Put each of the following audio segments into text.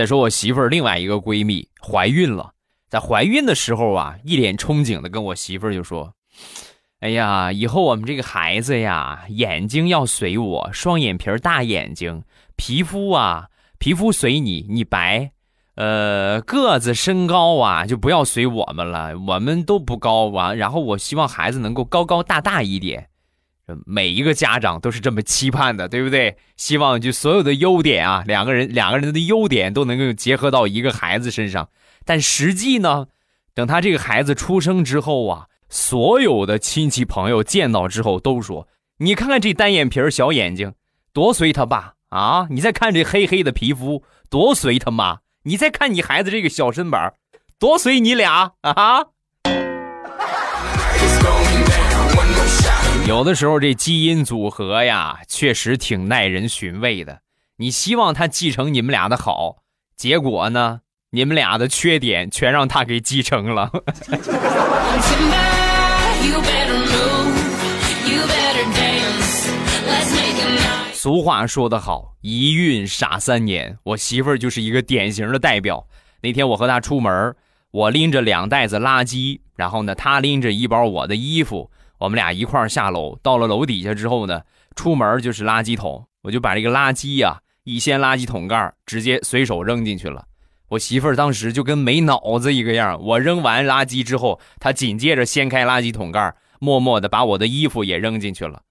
再说我媳妇儿另外一个闺蜜怀孕了，在怀孕的时候啊，一脸憧憬的跟我媳妇儿就说：“哎呀，以后我们这个孩子呀，眼睛要随我，双眼皮儿大眼睛，皮肤啊，皮肤随你，你白。”呃，个子身高啊，就不要随我们了，我们都不高啊。然后我希望孩子能够高高大大一点，每一个家长都是这么期盼的，对不对？希望就所有的优点啊，两个人两个人的优点都能够结合到一个孩子身上。但实际呢，等他这个孩子出生之后啊，所有的亲戚朋友见到之后都说：“你看看这单眼皮小眼睛，多随他爸啊！你再看这黑黑的皮肤，多随他妈。”你再看你孩子这个小身板多随你俩啊！有的时候这基因组合呀，确实挺耐人寻味的。你希望他继承你们俩的好，结果呢，你们俩的缺点全让他给继承了。俗话说得好，一孕傻三年。我媳妇儿就是一个典型的代表。那天我和她出门，我拎着两袋子垃圾，然后呢，她拎着一包我的衣服，我们俩一块儿下楼。到了楼底下之后呢，出门就是垃圾桶，我就把这个垃圾呀一掀垃圾桶盖，直接随手扔进去了。我媳妇儿当时就跟没脑子一个样。我扔完垃圾之后，她紧接着掀开垃圾桶盖，默默的把我的衣服也扔进去了。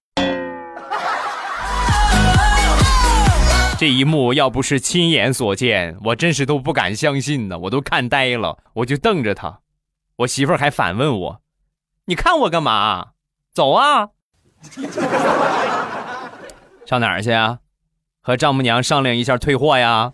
这一幕要不是亲眼所见，我真是都不敢相信呢，我都看呆了，我就瞪着他，我媳妇儿还反问我：“你看我干嘛？走啊！上哪儿去啊？和丈母娘商量一下退货呀？”